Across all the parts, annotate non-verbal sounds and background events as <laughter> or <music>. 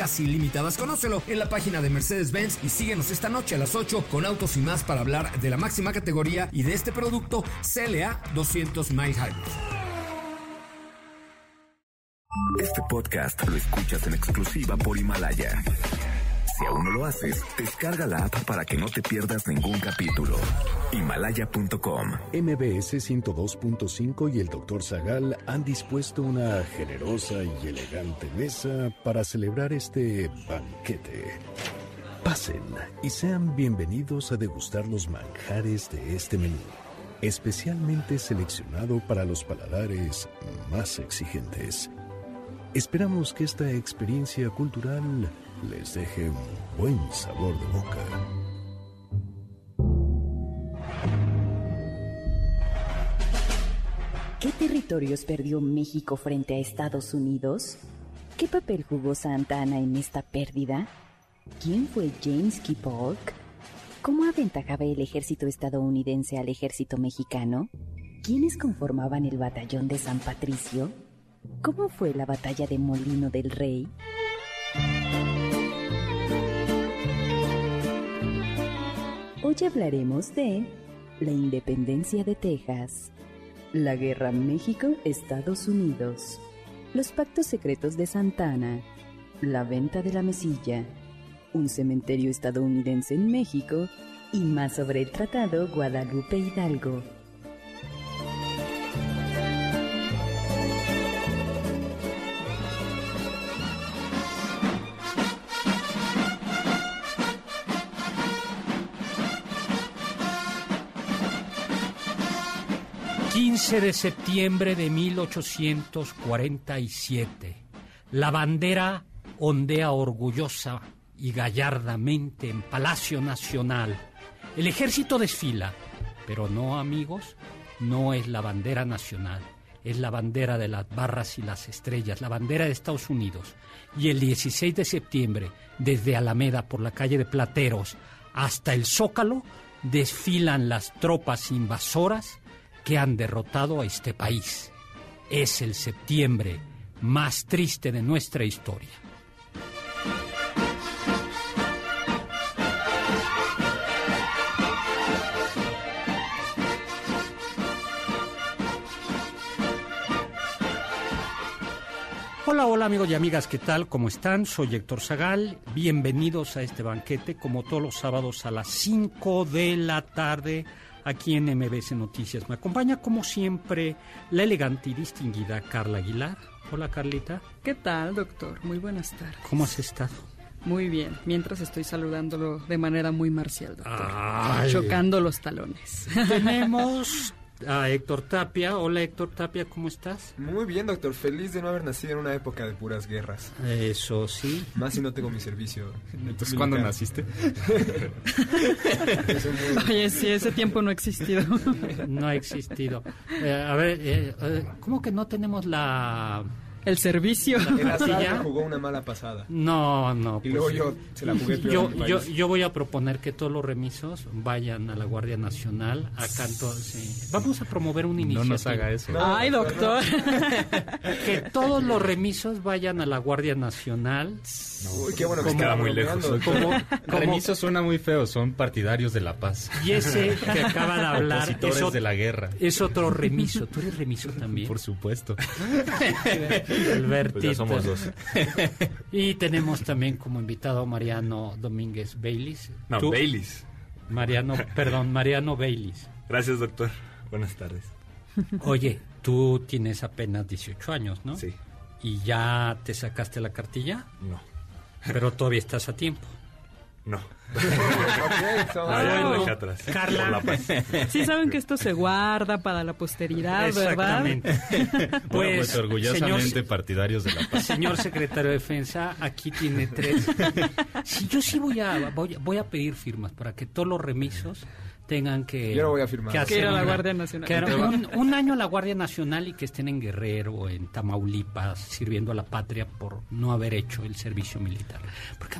casi ilimitadas. Conócelo en la página de Mercedes-Benz y síguenos esta noche a las 8 con autos y más para hablar de la máxima categoría y de este producto CLA 200 Mile Hybrid. Este podcast lo escuchas en exclusiva por Himalaya. Si aún no lo haces, descarga la app para que no te pierdas ningún capítulo. Himalaya.com MBS 102.5 y el Dr. Zagal han dispuesto una generosa y elegante mesa para celebrar este banquete. Pasen y sean bienvenidos a degustar los manjares de este menú, especialmente seleccionado para los paladares más exigentes. Esperamos que esta experiencia cultural les deje un buen sabor de boca. ¿Qué territorios perdió México frente a Estados Unidos? ¿Qué papel jugó Santa Ana en esta pérdida? ¿Quién fue James K. Polk? ¿Cómo aventajaba el ejército estadounidense al ejército mexicano? ¿Quiénes conformaban el batallón de San Patricio? ¿Cómo fue la batalla de Molino del Rey? Hoy hablaremos de la independencia de Texas, la guerra México-Estados Unidos, los pactos secretos de Santana, la venta de la mesilla, un cementerio estadounidense en México y más sobre el tratado Guadalupe Hidalgo. De septiembre de 1847. La bandera ondea orgullosa y gallardamente en Palacio Nacional. El ejército desfila, pero no, amigos, no es la bandera nacional, es la bandera de las barras y las estrellas, la bandera de Estados Unidos. Y el 16 de septiembre, desde Alameda por la calle de Plateros hasta el Zócalo, desfilan las tropas invasoras que han derrotado a este país. Es el septiembre más triste de nuestra historia. Hola, hola amigos y amigas, ¿qué tal? ¿Cómo están? Soy Héctor Zagal. Bienvenidos a este banquete, como todos los sábados a las 5 de la tarde aquí en MBS Noticias. Me acompaña como siempre la elegante y distinguida Carla Aguilar. Hola Carlita. ¿Qué tal, doctor? Muy buenas tardes. ¿Cómo has estado? Muy bien, mientras estoy saludándolo de manera muy marcial, doctor. Chocando los talones. Tenemos <laughs> a Héctor Tapia. Hola Héctor Tapia, ¿cómo estás? Muy bien, doctor. Feliz de no haber nacido en una época de puras guerras. Eso sí. Más si no tengo mi servicio. Entonces, ¿cuándo naciste? <laughs> Oye, sí, ese tiempo no ha existido. no ha existido. Eh, a ver, eh, eh, ¿cómo que no tenemos la el servicio. El azar <laughs> jugó una mala pasada. No, no. Y luego pues, yo se la jugué yo, yo, yo, voy a proponer que todos los remisos vayan a la Guardia Nacional. A canto, sí. Vamos a promover un inicio. No nos haga eso. Ay, doctor. <laughs> que todos los remisos vayan a la Guardia Nacional. Uy, qué bueno que queda muy lejos. <laughs> Como, Remisos suena muy feo, son partidarios de la paz. Y ese que acaba de hablar es, de la guerra. Es otro remiso. ¿Tú eres remiso también? Por supuesto. <laughs> Albertito. Pues somos dos. y tenemos también como invitado a Mariano Domínguez Baylis. No, Baylis. Mariano, perdón, Mariano Baylis. Gracias, doctor. Buenas tardes. Oye, tú tienes apenas 18 años, ¿no? Sí. ¿Y ya te sacaste la cartilla? No. Pero todavía estás a tiempo. No. <laughs> okay, atrás. Carla. Sí saben que esto se guarda para la posteridad, ¿verdad? <laughs> pues, pues orgullosamente señor, partidarios de la paz. Señor secretario de Defensa, aquí tiene tres. <laughs> Sí, yo sí voy a, voy, voy a pedir firmas para que todos los remisos tengan que, Yo no voy a firmar. que hacer a la Guardia Nacional. un, un, año a la Guardia Nacional y que estén en Guerrero, o en Tamaulipas, sirviendo a la patria por no haber hecho el servicio militar. Porque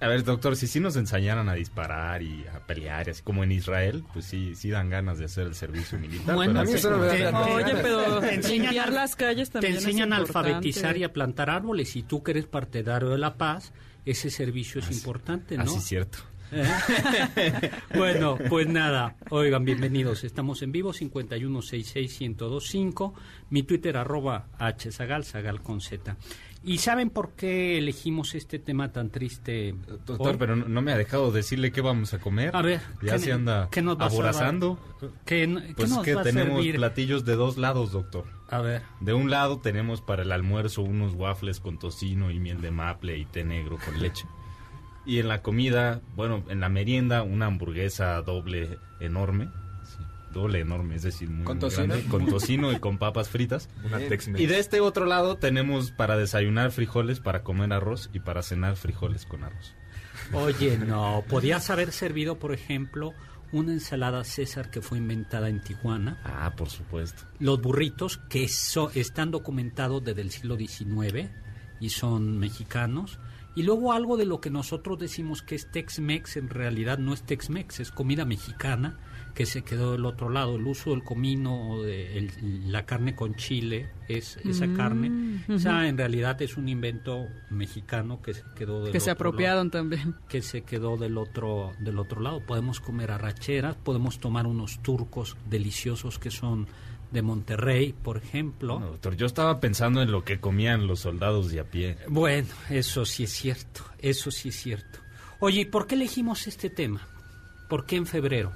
a ver, doctor, si sí nos enseñaran a disparar y a pelear, así como en Israel, pues sí, sí dan ganas de hacer el servicio militar. Bueno, a mí eso Oye, pero te enseñan las calles también Te enseñan a alfabetizar y a plantar árboles. Y tú que eres partidario de la paz, ese servicio es importante, ¿no? Así es cierto. <laughs> bueno, pues nada, oigan, bienvenidos. Estamos en vivo, 5166125, mi Twitter arroba hzagal, zagal con z. ¿Y saben por qué elegimos este tema tan triste? Doctor, pero no, me ha dejado decirle qué vamos a comer. A ver, ya se anda aborazando. ¿Qué, pues que tenemos platillos de dos lados, doctor. A ver. De un lado tenemos para el almuerzo unos waffles con tocino y miel de maple y té negro con leche. Y en la comida, bueno, en la merienda, una hamburguesa doble enorme doble enorme, es decir, muy, ¿Con tocino? con tocino y con papas fritas. <laughs> Una y de este otro lado tenemos para desayunar frijoles, para comer arroz y para cenar frijoles con arroz. Oye, no, podías haber servido, por ejemplo, una ensalada César que fue inventada en Tijuana. Ah, por supuesto. Los burritos que están documentados desde el siglo XIX y son mexicanos. Y luego algo de lo que nosotros decimos que es Tex-Mex, en realidad no es Tex-Mex, es comida mexicana que se quedó del otro lado. El uso del comino de la carne con chile, es esa mm, carne. O sea, en realidad es un invento mexicano que se quedó del que se apropiaron también. Que se quedó del otro del otro lado. Podemos comer arracheras, podemos tomar unos turcos deliciosos que son de Monterrey, por ejemplo. doctor, yo estaba pensando en lo que comían los soldados de a pie. Bueno, eso sí es cierto, eso sí es cierto. Oye, ¿por qué elegimos este tema? ¿Por qué en febrero?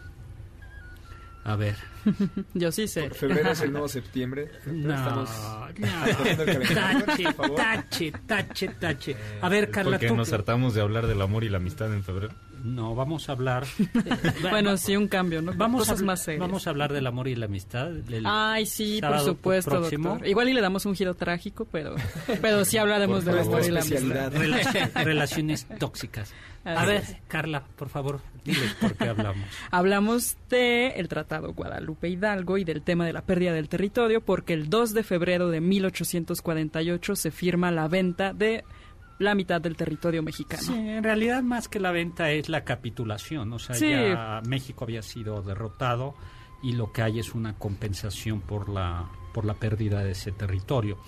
A ver. <laughs> Yo sí sé. febrero es el nuevo <laughs> septiembre. No, Estamos no. Tache, tache, tache, tache. A ver, Carla, ¿Por qué nos hartamos de hablar del amor y la amistad en febrero? No, vamos a hablar. <laughs> bueno, sí, un cambio, ¿no? Vamos a, más Vamos a hablar del amor y la amistad. Ay, sí, por supuesto, doctor. Igual y le damos un giro trágico, pero, pero sí hablaremos del amor y la amistad. <laughs> relaciones tóxicas. A ver, Carla, por favor, diles por qué hablamos. <laughs> hablamos de el Tratado Guadalupe Hidalgo y del tema de la pérdida del territorio porque el 2 de febrero de 1848 se firma la venta de la mitad del territorio mexicano. Sí, en realidad más que la venta es la capitulación, o sea, ya México había sido derrotado y lo que hay es una compensación por la por la pérdida de ese territorio.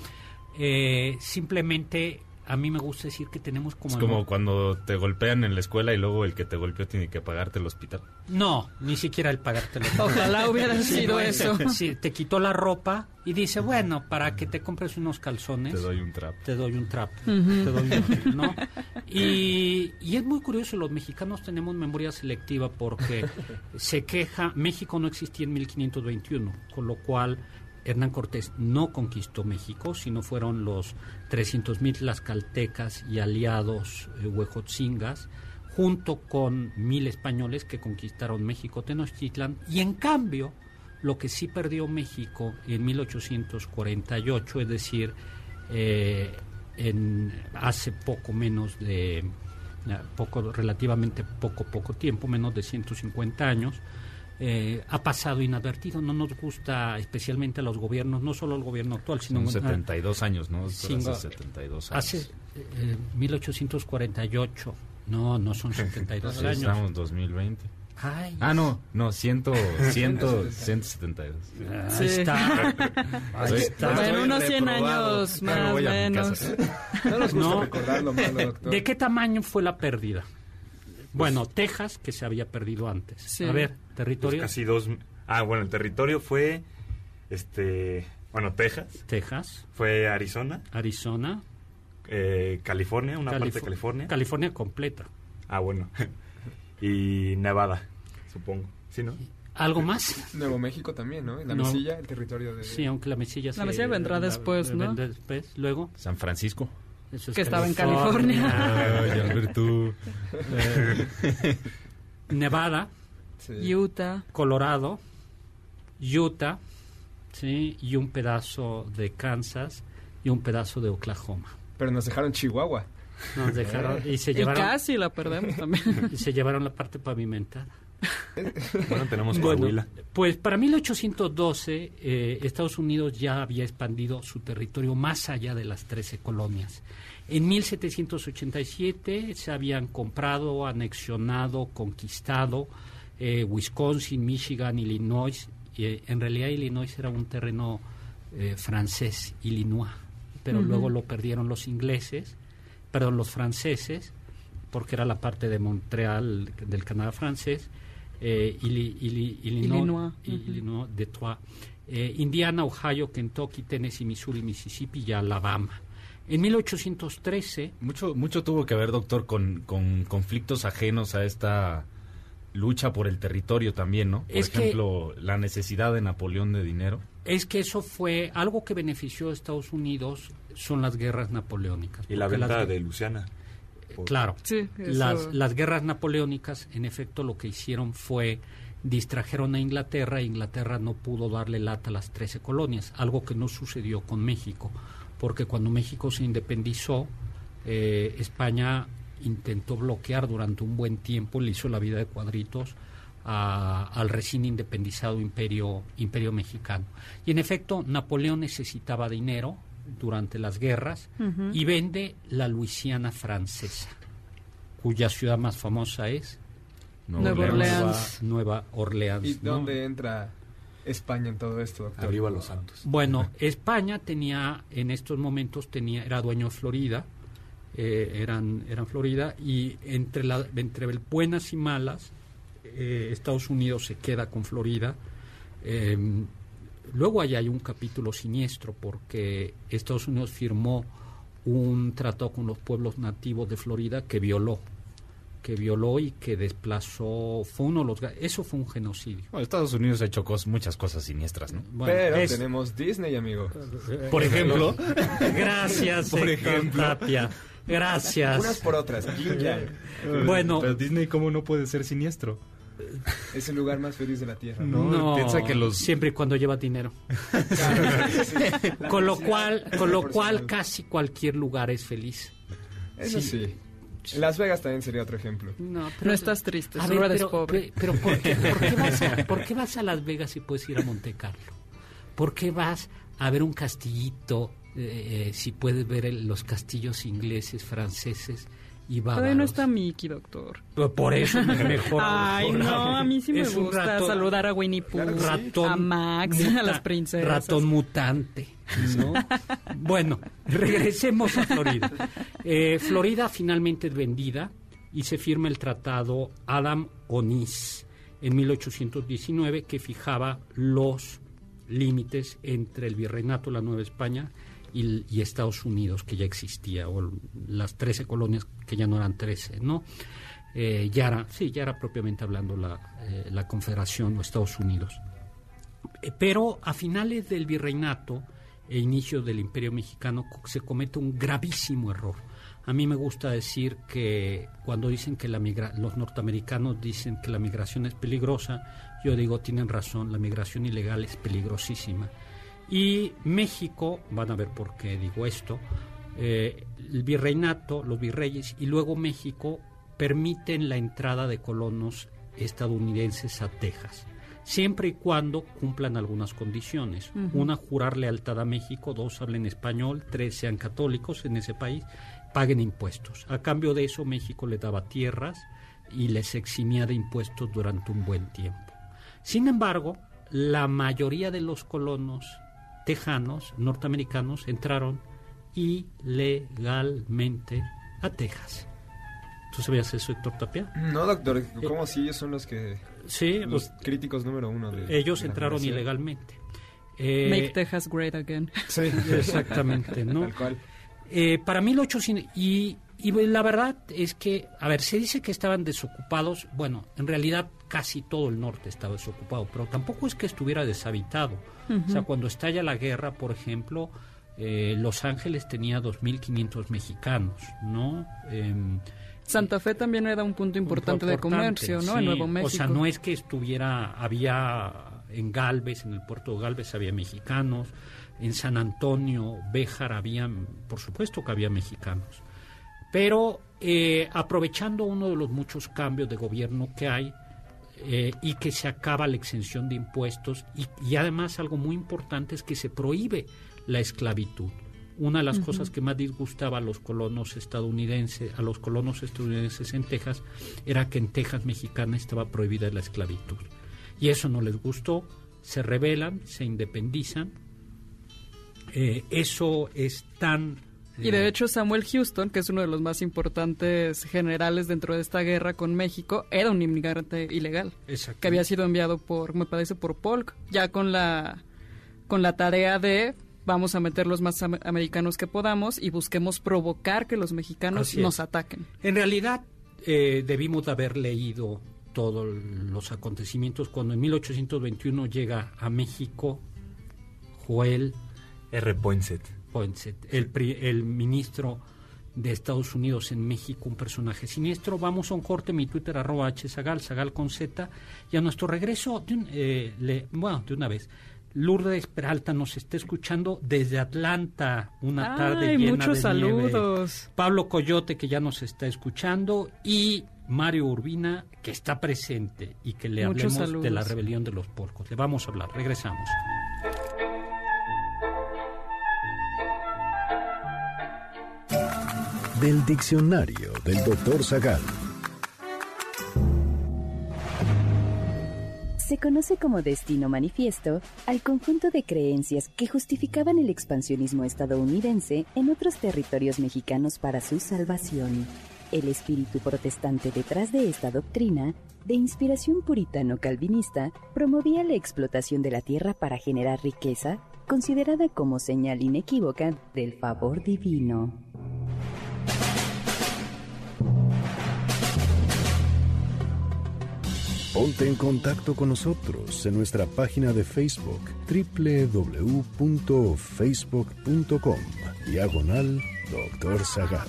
Eh, simplemente a mí me gusta decir que tenemos como... Es como cuando te golpean en la escuela y luego el que te golpeó tiene que pagarte el hospital. No, ni siquiera el pagarte el <laughs> hospital. Ojalá hubiera sido eso. Sí, te quitó la ropa y dice, bueno, para que te compres unos calzones... Te doy un trap. Te doy un trap. Te doy un, ¿no? Y, y es muy curioso, los mexicanos tenemos memoria selectiva porque se queja, México no existía en 1521, con lo cual Hernán Cortés no conquistó México, sino fueron los 300.000 tlaxcaltecas y aliados eh, huejotzingas, junto con mil españoles que conquistaron México Tenochtitlan, y en cambio, lo que sí perdió México en 1848, es decir, eh, en hace poco menos de poco relativamente poco poco tiempo, menos de 150 años, eh, ha pasado inadvertido. No nos gusta especialmente a los gobiernos, no solo el gobierno actual, sino... Son 72 años, ¿no? hace 72 años. Hace 1848. No, no son <laughs> 72 años. Estamos en 2020. ah, no, no, 100, 100, 172. Ahí está. <laughs> Ahí está. En unos 100 años más o menos. <laughs> No nos gusta recordarlo malo, doctor. ¿De qué tamaño fue la pérdida? Bueno, Texas, que se había perdido antes. A ver, territorio. Pues casi dos. Ah, bueno, el territorio fue. Este. Bueno, Texas. Texas. Fue Arizona. Arizona. Eh, California, una parte de California. California completa. Ah, bueno. <laughs> y Nevada, supongo. ¿Sí, no? ¿Algo más? Nuevo México también, ¿no? La mesilla, el territorio de... Sí, aunque la mesilla... La mesilla vendrá después, ¿no? Después, luego... San Francisco. Eso es Que estaba en California. Ay, <laughs> Alberto. Eh, Nevada, Sí. Utah. Colorado, Utah, ¿sí? y un pedazo de Kansas y un pedazo de Oklahoma. Pero nos dejaron Chihuahua. Nos dejaron y se Y llevaron casi la perdemos también. <laughs> y se llevaron la parte pavimentada. Bueno, tenemos Bueno, Coahuila. pues para 1812 eh, Estados Unidos ya había expandido su territorio más allá de las 13 colonias. En 1787 se habían comprado, anexionado, conquistado eh, Wisconsin, Michigan, Illinois. y, eh, en realidad Illinois era un terreno eh, francés, Illinois, pero luego lo perdieron los ingleses, perdón, los franceses, porque era la parte de Montreal del Canadá francés, eh, Illi- Illi- Illinois, Illinois. Illinois, Detroit, eh, Indiana, Ohio, Kentucky, Tennessee, Missouri, Mississippi y Alabama. En 1813, Mucho, mucho tuvo que ver, doctor, con, con conflictos ajenos a esta lucha por el territorio también, ¿no? Por Es que- ejemplo, la necesidad de Napoleón de dinero. es que eso fue algo que benefició a Estados Unidos, son las guerras napoleónicas. Y la venta las- de Luciana. Por- Claro, Sí, eso- las, las guerras napoleónicas, en efecto, lo que hicieron fue distrajeron a Inglaterra. e Inglaterra no pudo darle lata a las 13 colonias, algo que no sucedió con México, porque cuando México se independizó, eh, España intentó bloquear durante un buen tiempo, le hizo la vida de cuadritos a- al recién independizado imperio, imperio mexicano. Y en efecto, Napoleón necesitaba dinero durante las guerras y vende la Luisiana francesa, cuya ciudad más famosa es Nueva Orleans. Nueva Orleans. ¿Y ¿no? dónde entra España en todo esto, doctor? Arriba los santos. Bueno, <laughs> España tenía, en estos momentos tenía, era dueño de Florida, eh, eran, eran Florida, y entre, la, entre buenas y malas, eh, Estados Unidos se queda con Florida. Eh, luego ahí hay un capítulo siniestro porque Estados Unidos firmó un tratado con los pueblos nativos de Florida que violó que violó y que desplazó fue uno de los eso fue un genocidio Bueno, Estados Unidos ha hecho cos- muchas cosas siniestras, ¿no? Bueno, Pero es- tenemos Disney, amigo. Por ejemplo, Gracias, <laughs> Por ejemplo. Tapia. Gracias. Unas por otras. Bueno, pero Disney cómo no puede ser siniestro. Es el lugar más feliz de la Tierra. No. no, piensa que los- siempre y cuando lleva dinero. <laughs> Con lo cual, con lo cual casi cualquier lugar es feliz. Eso sí. Las Vegas también sería otro ejemplo. No, No estás triste, ver, eres pero, pobre. pero ¿por, qué, por qué vas a, por qué vas a Las Vegas si puedes ir a Monte Carlo? ¿Por qué vas a ver un castillito eh, eh, si puedes ver el- los castillos ingleses, franceses y Todavía no está Mickey, doctor. Por- eso es <laughs> mejor. Ay, no, a mí sí me Es gusta ratón- saludar a Winnie Pooh, ratón a Max, muta- a las princesas. Ratón mutante, ¿no? <laughs> bueno, regresemos a Florida. Eh, Florida finalmente es vendida y se firma el tratado Adam Onís en 1819 que fijaba los límites entre el virreinato, la Nueva España y, Estados Unidos, que ya existía, o las 13 colonias que ya no eran 13, ¿no? Eh, ya era, sí, ya era propiamente hablando la, eh, la Confederación o Estados Unidos. Eh, Pero a finales del virreinato e inicio del Imperio Mexicano se comete un gravísimo error. A mí me gusta decir que cuando dicen que la migra los norteamericanos dicen que la migración es peligrosa, yo digo tienen razón, la migración ilegal es peligrosísima. Y México, van a ver por qué digo esto, eh, el virreinato, los virreyes y luego México permiten la entrada de colonos estadounidenses a Texas, siempre y cuando cumplan algunas condiciones. Una, jurar lealtad a México, dos, hablen español, tres, sean católicos en ese país, paguen impuestos. A cambio de eso, México les daba tierras y les eximía de impuestos durante un buen tiempo. Sin embargo, la mayoría de los colonos tejanos, norteamericanos, entraron ilegalmente a Texas. ¿Tú sabías eso, Héctor Tapia? No, doctor. ¿Cómo si ellos son los que... Sí, Los pues, críticos número uno de... ellos de entraron ilegalmente. Eh, Make Texas great again. Sí, <laughs> Exactamente, ¿no? Tal cual. Eh, para 1800 y, y la verdad es que, a ver, se dice que estaban desocupados. Bueno, en realidad casi todo el norte estaba desocupado, pero tampoco es que estuviera deshabitado. O sea, cuando estalla la guerra, por ejemplo, eh, Los Ángeles tenía 2.500 mexicanos, ¿no? Em, Santa Fe también era un punto importante, de comercio, ¿no? En. Nuevo México. O sea, no es que estuviera, había en Galvez, en el puerto de Galvez había mexicanos, en San Antonio, Béjar, había, por supuesto que había mexicanos. Pero eh, aprovechando uno de los muchos cambios de gobierno que hay eh, y que se acaba la exención de impuestos y, y además algo muy importante es que se prohíbe la esclavitud. Una de las cosas que más disgustaba a los colonos estadounidenses, a los colonos estadounidenses en Texas, era que en Texas mexicana estaba prohibida la esclavitud. Y eso no les gustó, se rebelan, se independizan. Eh, eso es tan... Y de hecho Samuel Houston, que es uno de los más importantes generales dentro de esta guerra con México, era un inmigrante ilegal, Exacto. que había sido enviado por, me parece, por Polk, ya con la, con la tarea de vamos a meter los más am- americanos que podamos y busquemos provocar que los mexicanos nos ataquen. En realidad, eh, debimos de haber leído todos los acontecimientos cuando en 1821 llega a México Joel R. Poinsett. Poinsett, el, pri- el ministro de Estados Unidos en México, un personaje siniestro. Vamos a un corte, mi Twitter arroba hzagal, zagal con z, y a nuestro regreso, de un- eh, le- bueno, de una vez, Lourdes Peralta nos está escuchando desde Atlanta, una tarde Ay, llena muchos de nieve. saludos. Pablo Coyote, que ya nos está escuchando, y Mario Urbina, que está presente y que le Muchos hablemos de la rebelión de los porcos. Le vamos a hablar, regresamos. Del diccionario del doctor Zagal. Se conoce como destino manifiesto al conjunto de creencias que justificaban el expansionismo estadounidense en otros territorios mexicanos para su salvación. El espíritu protestante detrás de esta doctrina, de inspiración puritano-calvinista, promovía la explotación de la tierra para generar riqueza, considerada como señal inequívoca del favor divino. Ponte en contacto con nosotros en nuestra página de Facebook www.facebook.com Diagonal Doctor Zagal.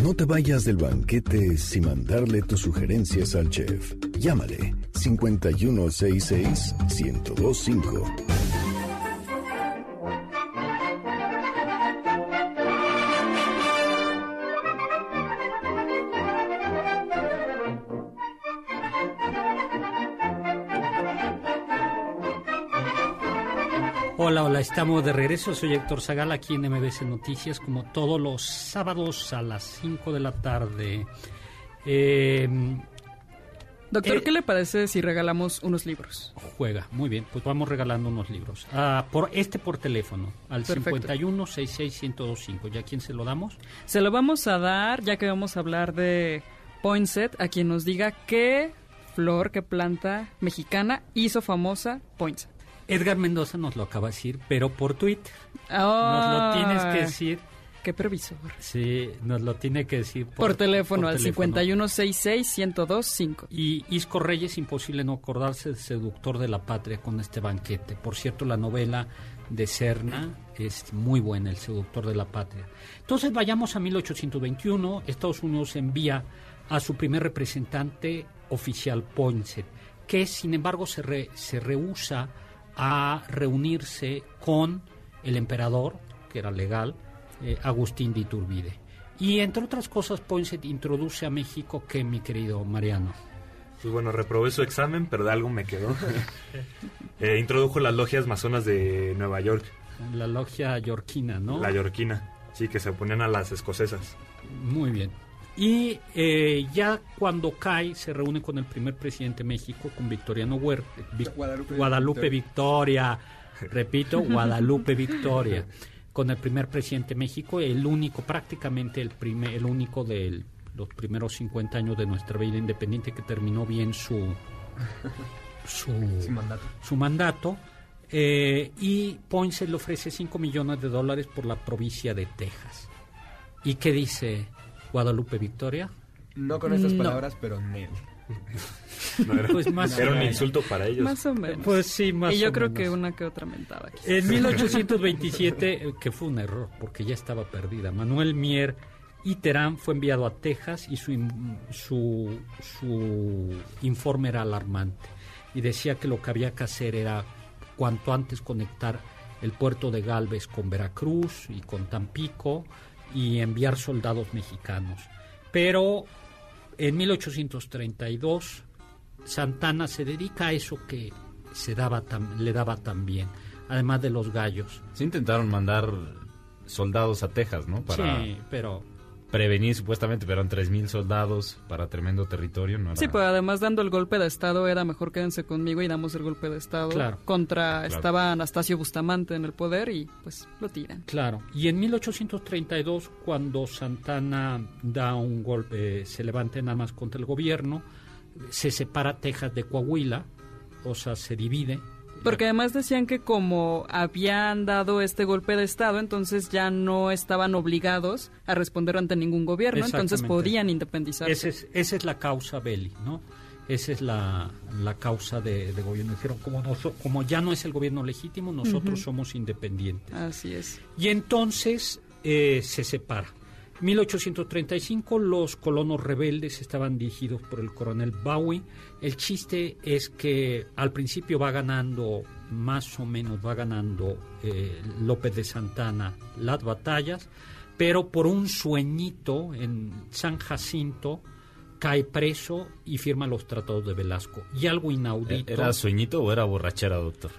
No te vayas del banquete sin mandarle tus sugerencias al chef. Llámale 5166 1025. Hola, hola, estamos de regreso. Soy Héctor Zagal aquí en MBC Noticias, como todos los sábados a las 5 de la tarde. Eh, Doctor, Eh, ¿qué le parece si regalamos unos libros? juega, muy bien, pues vamos regalando unos libros. Ah, por Este por teléfono, al Perfecto. 51 66 1025. ¿Ya quién se lo damos? Se lo vamos a dar, ya que vamos a hablar de Poinsett, a quien nos diga qué flor, qué planta mexicana hizo famosa Poinsett. Edgar Mendoza nos lo acaba de decir, pero por Twitter. Nos Ah, lo tienes que decir. Qué previsor. Sí, nos lo tiene que decir Por, teléfono por al teléfono. 5166-1025. Y Isco Reyes, imposible no acordarse de Seductor de la Patria con este banquete. Por cierto, la novela de Serna es muy buena, El Seductor de la Patria. Entonces vayamos a 1821. Estados Unidos envía a su primer representante oficial, Poinsett, que sin embargo se, re- se rehúsa a reunirse con el emperador, que era legal, eh, Agustín de Iturbide. Y entre otras cosas, Poinsett introduce a México, que mi querido Mariano. Pues bueno, reprobé su examen, pero de algo me quedó. <laughs> Eh, introdujo las logias masonas de Nueva York, La logia yorquina, ¿no? la yorquina, sí, que se oponían a las escocesas. Muy bien. Y eh, ya cuando cae, se reúne con el primer presidente de México, con Victoriano Huerta. Vic- Guadalupe Guadalupe Victoria. Repito, <laughs> Guadalupe Victoria. Con el primer presidente de México, el único, prácticamente el, primer, el único de los primeros 50 años de nuestra vida independiente que terminó bien su, su, mandato. su mandato. eh, y Poinsett le ofrece 5 millones de dólares por la provincia de Texas. ¿Y qué dice Guadalupe Victoria? No con estas No. palabras, pero Nel. No era, Pues más era un insulto para ellos. Más o menos. Pues sí, más y yo o creo menos. que una que otra mentada. quizás. En 1827, eh, que fue un error, porque ya estaba perdida, Manuel Mier y Terán fue enviado a Texas y su, su, su informe era alarmante. Y decía que lo que había que hacer era cuanto antes conectar el puerto de Galvez con Veracruz y con Tampico y enviar soldados mexicanos. Pero en 1832 Santana se dedica a eso que se daba tan- le daba tan bien, además de los gallos. Se intentaron mandar soldados a Texas, ¿no? Para Sí, pero prevenir supuestamente, pero eran 3.000 soldados para tremendo territorio. No era- Sí, pues además dando el golpe de Estado era mejor quédense conmigo y damos el golpe de Estado. Claro. Contra, Claro. estaba Anastasio Bustamante en el poder y pues lo tiran. claro. Y en 1832, cuando Santana da un golpe, se levanta en armas contra el gobierno, se separa Texas de Coahuila, o sea, se divide. Porque además decían que como habían dado este golpe de Estado, entonces ya no estaban obligados a responder ante ningún gobierno, entonces podían independizarse. Esa es, esa es la causa Belli, ¿no? Esa es la, la causa de, de gobierno. Dijeron, como, noso- como ya no es el gobierno legítimo, nosotros somos independientes. Así es. Y entonces eh, se separa. 1835 los colonos rebeldes estaban dirigidos por el coronel Bowie. El chiste es que al principio va ganando, más o menos va ganando eh, López de Santana las batallas, pero por un sueñito en San Jacinto cae preso y firma los tratados de Velasco. Y algo inaudito. ¿Era sueñito o era borrachera, doctor?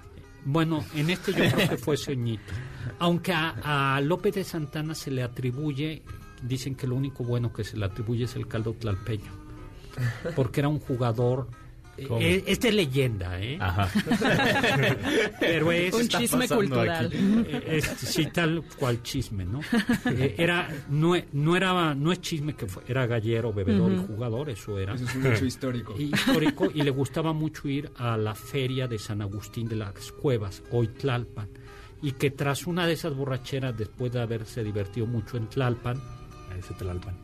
Bueno, en este yo creo que fue ceñito. Aunque a, a López de Santana se le atribuye, dicen que lo único bueno que se le atribuye es el caldo tlalpeño. Porque era un jugador. ¿Cómo? eh, es de leyenda, ¿eh? Ajá. <laughs> Pero es. Un chisme cultural. aquí? eh, es- sí, tal cual chisme, ¿no? Eh, era, no, no era, no es chisme que fue, era gallero, bebedor y jugador, eso era Eso es un hecho histórico. y- histórico y le gustaba mucho ir a la feria de San Agustín de las Cuevas, hoy Tlalpan, y que tras una de esas borracheras, después de haberse divertido mucho en Tlalpan, Ese Tlalpan.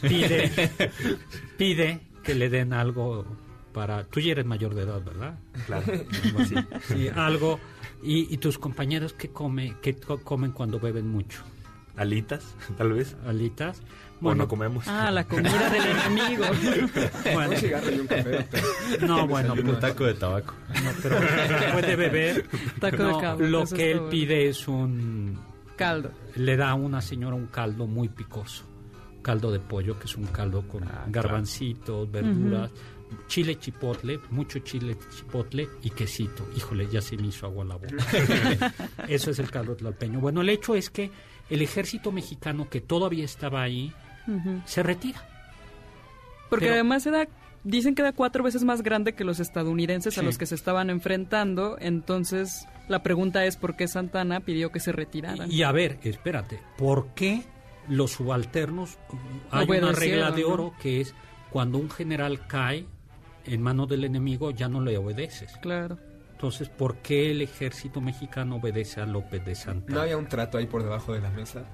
pide, <laughs> pide que le den algo para... Tú ya eres mayor de edad, ¿verdad? Claro, algo así. Sí, algo. Y, y tus compañeros, ¿qué, come, qué co- comen cuando beben mucho? Alitas, tal vez. ¿Alitas? Bueno, comemos. Ah, la comida del enemigo. <laughs> bueno, Un cigarro y un café, no, bueno, un pues, taco de tabaco. no, pero después de beber, Taco no, de cabra, lo que él bueno. pide es un Caldo. le da a una señora un caldo muy picoso, caldo de pollo, que es un caldo con Ah, garbancitos, verduras, chile chipotle, mucho chile chipotle y quesito. Híjole, ya se me hizo agua la boca. <laughs> Eso es el caldo tlalpeño. Bueno, el hecho es que el ejército mexicano que todavía estaba ahí se retira. Porque Pero- además era, dicen que era cuatro veces más grande que los estadounidenses a los que se estaban enfrentando. Entonces, la pregunta es por qué Santana pidió que se retiraran. Y a ver, espérate, ¿por qué los subalternos? Hay una regla de ¿no? oro que es cuando un general cae en manos del enemigo ya no le obedeces. Claro. Entonces, ¿por qué el ejército mexicano obedece a López de Santana? ¿No había un trato ahí por debajo de la mesa?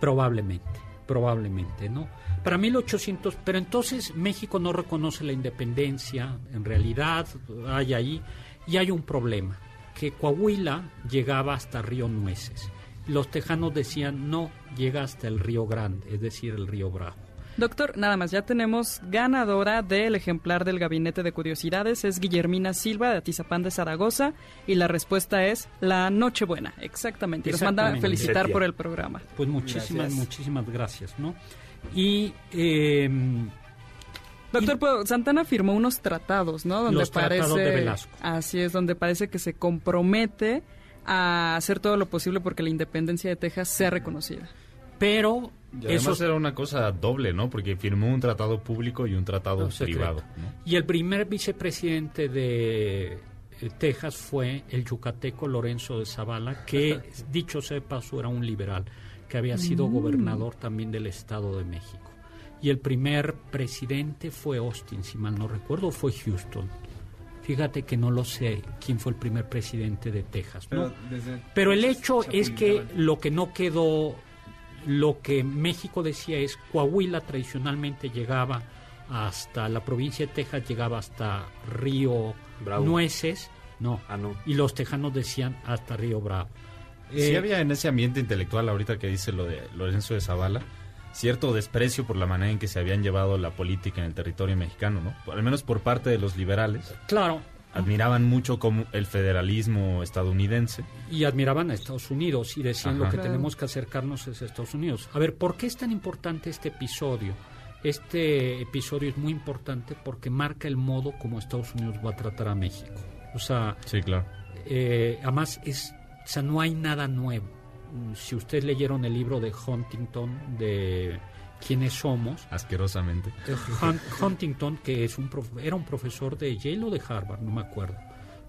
Probablemente, probablemente, ¿no? Para 1800, pero entonces México no reconoce la independencia, en realidad hay ahí, y hay un problema, que Coahuila llegaba hasta Río Nueces. Los tejanos decían, no, llega hasta el Río Grande, es decir, el Río Bravo. Doctor, nada más, ya tenemos ganadora del ejemplar del Gabinete de Curiosidades, es Guillermina Silva de Atizapán de Zaragoza, y la respuesta es la Nochebuena, exactamente. Y nos manda a Exactamente. felicitar Setia. por el programa. Pues muchísimas, Gracias. muchísimas gracias, ¿no? Y eh, Doctor, pero Santana firmó unos tratados, ¿no? Donde Los parece, tratados de Velasco. Así es, donde parece que se compromete a hacer todo lo posible porque la independencia de Texas sea reconocida. pero Y además esos era una cosa doble, ¿no? Porque firmó un tratado público y un tratado No, privado. ¿no? Y el primer vicepresidente de eh, Texas fue el yucateco Lorenzo de Zavala, que, dicho sea de paso, era un liberal, que había sido gobernador también del Estado de México. Y el primer presidente fue Austin, si mal no recuerdo, o fue Houston. Fíjate que no lo sé quién fue el primer presidente de Texas. ¿no? Pero, desde Pero el hecho es que lo que no quedó, lo que México decía es Coahuila tradicionalmente llegaba hasta la provincia de Texas, llegaba hasta Río Bravo. Nueces, no, Ah, no. y los tejanos decían hasta Río Bravo. Sí Eh, había en ese ambiente intelectual, ahorita que dice lo de Lorenzo de Zavala, cierto desprecio por la manera en que se habían llevado la política en el territorio mexicano, ¿no? Al menos por parte de los liberales. Claro, Admiraban mucho como el federalismo estadounidense. y admiraban a Estados Unidos y decían Ajá. lo que Claro. tenemos que acercarnos es a Estados Unidos. A ver, ¿por qué es tan importante este episodio? Este episodio es muy importante porque marca el modo como Estados Unidos va a tratar a México. O sea, Sí, claro. eh, además es, o sea, no hay nada nuevo. Si ustedes leyeron el libro de Huntington de quiénes somos, Asquerosamente. Hun- Huntington, que es un prof- era un profesor de Yale o de Harvard, no me acuerdo,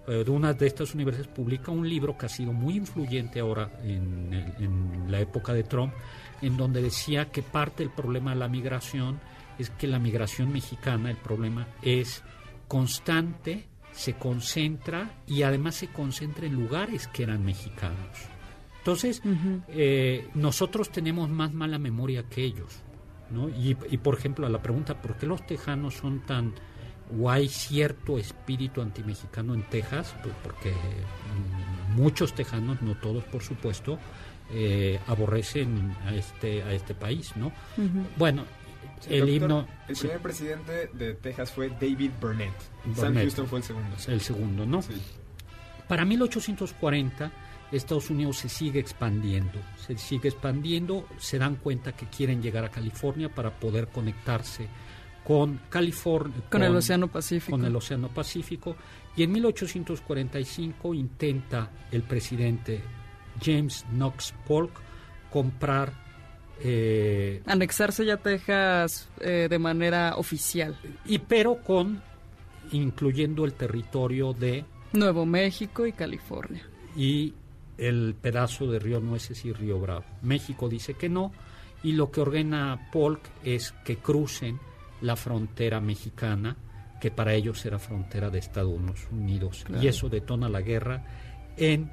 eh, de una de estas universidades, publica un libro que ha sido muy influyente ahora en, el- en la época de Trump, en donde decía que parte del problema de la migración es que la migración mexicana, el problema es constante, se concentra y además se concentra en lugares que eran mexicanos. Entonces, eh, nosotros tenemos más mala memoria que ellos. ¿No? Y, y, por ejemplo, a la pregunta, ¿por qué los tejanos son tan... o hay cierto espíritu antimexicano en Texas? Pues porque mm, muchos tejanos, no todos por supuesto, eh, aborrecen a este, a este país, ¿no? Bueno, Sí, el doctor, himno... El sí, primer presidente de Texas fue David Burnett. Sam Burnett. Houston fue el segundo. el segundo, ¿no? Sí. Para 1840, Estados Unidos se sigue expandiendo, se sigue expandiendo, se dan cuenta que quieren llegar a California para poder conectarse con California, Con el Océano Pacífico. con el Océano Pacífico, y en 1845 intenta el presidente James Knox Polk comprar eh, Anexarse ya Texas eh, de manera oficial. y pero con incluyendo el territorio de Nuevo México y California. y el pedazo de Río Nueces y Río Bravo. México dice que no y lo que ordena Polk es que crucen la frontera mexicana, que para ellos era frontera de Estados Unidos. Claro. Y eso detona la guerra en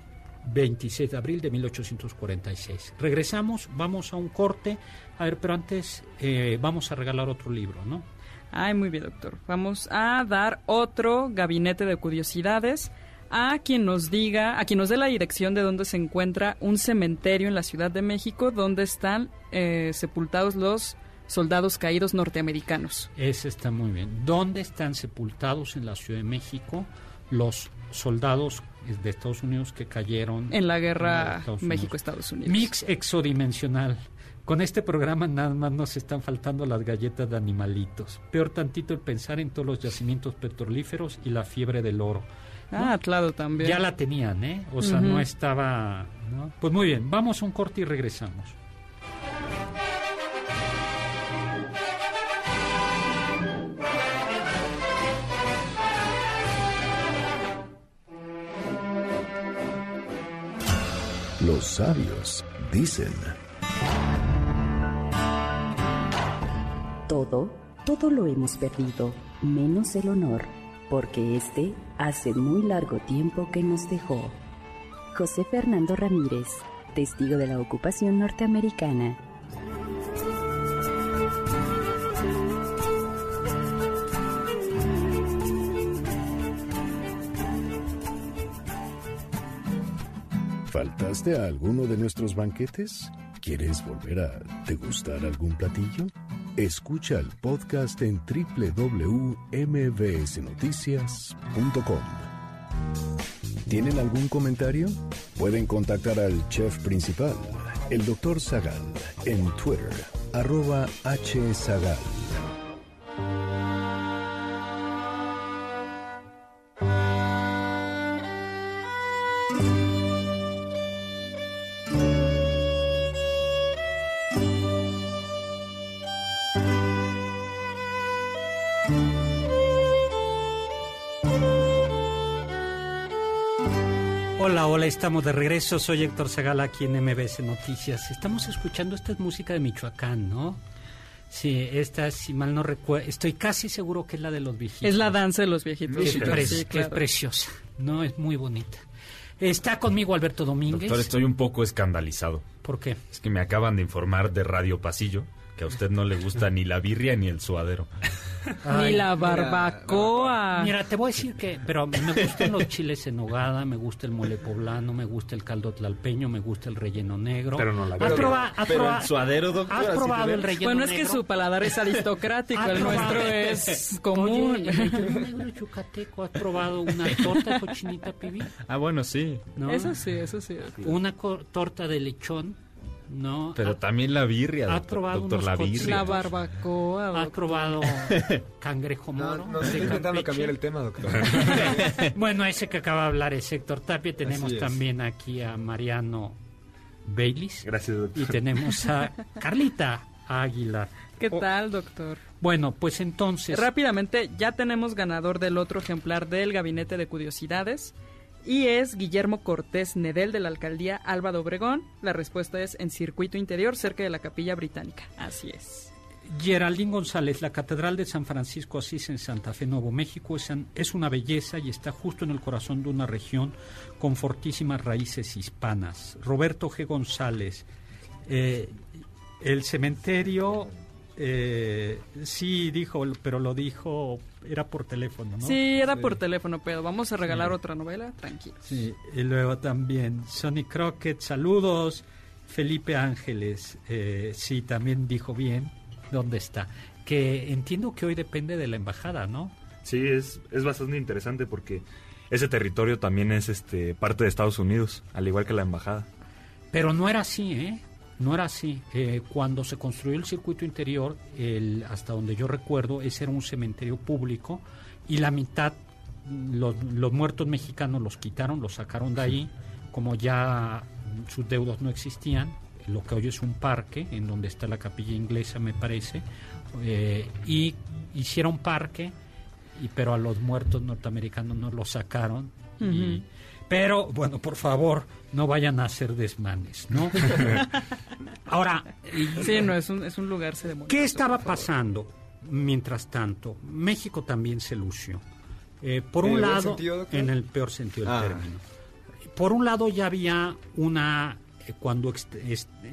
26 de abril de 1846. Regresamos, vamos a un corte. A ver, pero antes eh, vamos a regalar otro libro, ¿no? Ay, muy bien, doctor. Vamos a dar otro gabinete de curiosidades a quien nos diga, a quien nos dé la dirección de dónde se encuentra un cementerio en la Ciudad de México donde están eh, sepultados los soldados caídos norteamericanos. Ese está muy bien. ¿Dónde están sepultados en la Ciudad de México los soldados de Estados Unidos que cayeron En la guerra? México-Estados Unidos. Mix exodimensional. Con este programa nada más nos están faltando las galletas de animalitos. Peor tantito el pensar en todos los yacimientos petrolíferos y la fiebre del oro. Ah, claro, también. Ya la tenían, ¿eh? O sea, no estaba... ¿no? Pues muy bien, vamos a un corte y regresamos. Los sabios dicen, Todo, todo lo hemos perdido, menos el honor, porque este hace muy largo tiempo que nos dejó. José Fernando Ramírez, testigo de la ocupación norteamericana. ¿faltaste a alguno de nuestros banquetes? ¿Quieres volver a degustar algún platillo? Escucha el podcast en www.mbsnoticias.com. ¿Tienen algún comentario? Pueden contactar al chef principal, el Dr. Zagal, en Twitter, arroba hzagal. Estamos de regreso. Soy Héctor Zagala aquí en MBS Noticias. Estamos escuchando, esta es música de Michoacán, ¿no? Sí, esta, si mal no recuerdo, estoy casi seguro que es la de los viejitos. Es la danza de los viejitos. que es, pre- sí, preciosa, ¿no? Es muy bonita. Está conmigo Alberto Domínguez. Doctor, estoy un poco escandalizado. ¿Por qué? Es que me acaban de informar de Radio Pasillo que a usted no le gusta ni la birria ni el suadero. Ni la barbacoa. Mira, te voy a decir que, pero me gustan los chiles en nogada, me gusta el mole poblano, me gusta el caldo tlalpeño, me gusta el relleno negro. Pero no la ¿Has probado, has Pero probado- el suadero, doctor, ¿Has probado el relleno Bueno, es que negro? su paladar es aristocrático, ¿Has el nuestro es común. Oye, el relleno negro yucateco, ¿has probado una torta de cochinita pibil? Ah, bueno, sí. ¿No? Eso sí, eso sí. Una co- torta de lechón, ¿no? Pero ¿Has- también la birria, ¿Has doctor, probado doctor, unos la birria. La barbacoa. ¿Has doctor. probado <laughs> cangrejo No, moro? no, de estoy intentando cambiar el tema, doctor. <laughs> bueno, ese que acaba de hablar es Héctor Tapia. Tenemos también aquí a Mariano Baylis. Gracias, doctor. Y tenemos a Carlita Águila. ¿Qué Oh, tal, doctor? Bueno, pues entonces... Rápidamente, ya tenemos ganador del otro ejemplar del Gabinete de Curiosidades. Y es Guillermo Cortés Nedel de la alcaldía de Obregón. La respuesta es en circuito interior, cerca de la Capilla Británica. Así es. Geraldine González, la Catedral de San Francisco Asís en Santa Fe, Nuevo México, es una belleza y está justo en el corazón de una región con fortísimas raíces hispanas. Roberto G. González, eh, el cementerio, eh, sí dijo, pero lo dijo, era por teléfono, ¿no? Sí, era por teléfono, pero vamos a regalar otra novela, tranquilo. Sí, y luego también Sonny Crockett, saludos. Felipe Ángeles, eh, sí, también dijo bien dónde está. Que entiendo que hoy depende de la embajada, ¿no? Sí, es, es bastante interesante porque ese territorio también es este parte de Estados Unidos, al igual que la embajada. Pero no era así, ¿eh? No era así. Eh, cuando se construyó el circuito interior, el, hasta donde yo recuerdo, ese era un cementerio público y la mitad, los, los muertos mexicanos los quitaron, los sacaron de ahí, como ya mm, sus deudos no existían. Lo que hoy es un parque, en donde está la capilla inglesa, me parece, eh, y hicieron parque, y, pero a los muertos norteamericanos no los sacaron. y-. pero, bueno, por favor, no vayan a hacer desmanes, ¿no? <laughs> Ahora, Sí, no, es un, es un lugar. ¿qué estaba pasando mientras tanto? México también se lució. Eh, por ¿En un lado, sentido, en el peor sentido del Ah. término. Por un lado ya había una, eh, cuando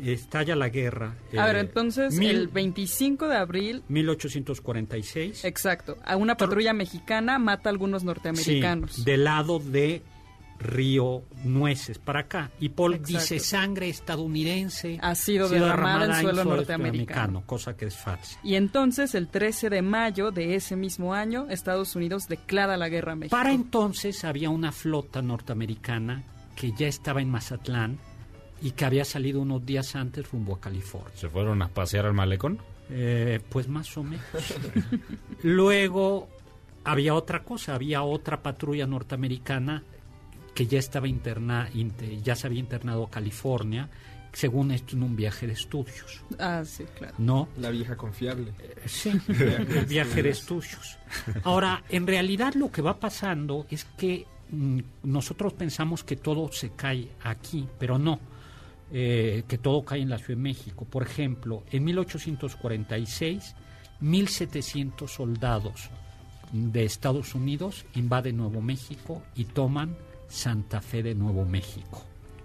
estalla la guerra. A ver, eh, entonces, mil- el 25 de abril, 1846. exacto, a una patrulla mexicana mata a algunos norteamericanos. Sí, del lado de Río Nueces para acá. Y Paul Exacto. dice sangre estadounidense Ha sido derramada en suelo norteamericano. cosa que es falsa. Y entonces, el 13 de mayo de ese mismo año, Estados Unidos declara la guerra a México. Para entonces había una flota norteamericana que ya estaba en Mazatlán y que había salido unos días antes rumbo a California. ¿Se fueron a pasear al malecón? Eh, pues más o menos. <laughs> Luego había otra cosa, había otra patrulla norteamericana que ya estaba interna, inte- ya se había internado a California, según esto en un viaje de estudios, Ah, sí, claro. ¿no? La vieja confiable. Sí, el viaje de estudios. Ahora, en realidad lo que va pasando es que mm, nosotros pensamos que todo se cae aquí, pero no, eh, que todo cae en la Ciudad de México. Por ejemplo, en 1846, 1.700 soldados de Estados Unidos invaden Nuevo México y toman Santa Fe de Nuevo México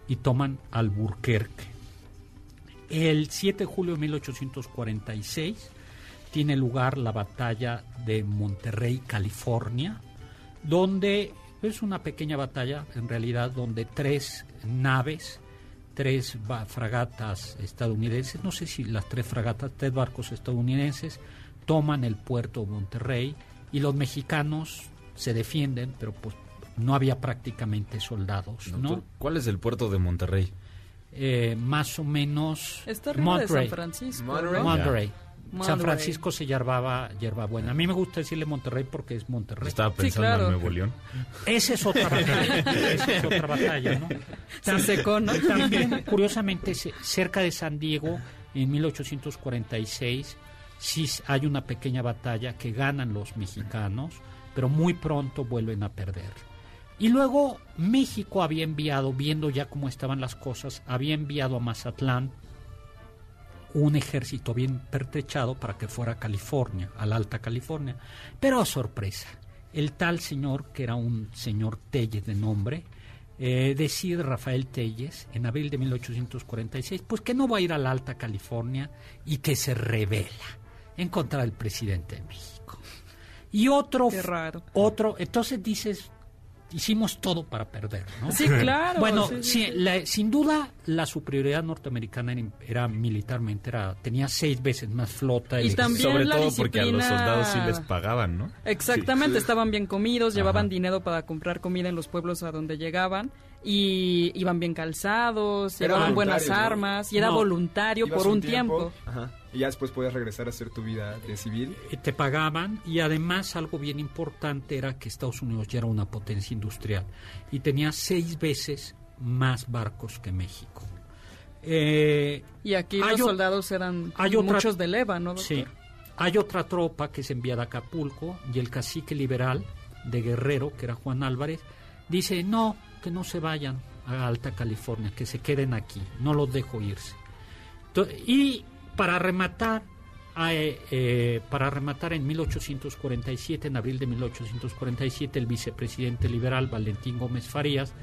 y toman Alburquerque. El 7 de julio de 1846 tiene lugar la batalla de Monterrey, California, donde es una pequeña batalla, en realidad, donde tres naves, tres fragatas estadounidenses, no sé si las tres fragatas, tres barcos estadounidenses, toman el puerto de Monterrey y los mexicanos se defienden, pero pues no había prácticamente soldados, ¿Cuál es el puerto de Monterrey? Eh, más o menos Está arriba de San Monterrey. Francisco. Monterrey. Monterrey. San Monterrey. Francisco se hiervaba hierbabuena. A mí me gusta decirle Monterrey porque es Monterrey. Estaba Sí, pensando claro. en Nuevo León. Esa es otra batalla. <laughs> Esa es otra batalla, ¿no? <laughs> Se secó, ¿no? También, curiosamente, ce- cerca de San Diego, en 1846, sí hay una pequeña batalla que ganan los mexicanos, pero muy pronto vuelven a perder. Y luego México había enviado, viendo ya cómo estaban las cosas, había enviado a Mazatlán un ejército bien pertrechado para que fuera a California, a la Alta California. Pero sorpresa, el tal señor, que era un señor Telles de nombre, eh, decide Rafael Telles en abril de 1846, pues que no va a ir a la Alta California y que se revela en contra del presidente de México. Y otro, Qué raro. otro, entonces dices, hicimos todo para perder, ¿no? Sí, <laughs> claro. Bueno, sí, sí, sí. la- sin duda la superioridad norteamericana era, era militarmente, era, tenía seis veces más flota. Y el- también Sobre la todo porque a los soldados sí les pagaban, ¿no? Exactamente, estaban bien comidos, llevaban dinero para comprar comida en los pueblos a donde llegaban y iban bien calzados, llevaban buenas armas y era No. voluntario por un tiempo. Ajá. Y ya después podías regresar a hacer tu vida de civil. eh, te pagaban y además algo bien importante era que Estados Unidos ya era una potencia industrial y tenía seis veces más barcos que México. Eh, Y aquí Hay los o- soldados eran hay otra- muchos de leva, ¿no? doctor? Sí. Hay otra tropa que es enviada a Acapulco y el cacique liberal de Guerrero, que era Juan Álvarez, dice, no, que no se vayan a Alta California, que se queden aquí, no los dejo irse. Y para rematar, eh, eh, para rematar en 1847, en abril de 1847, el vicepresidente liberal Valentín Gómez Farías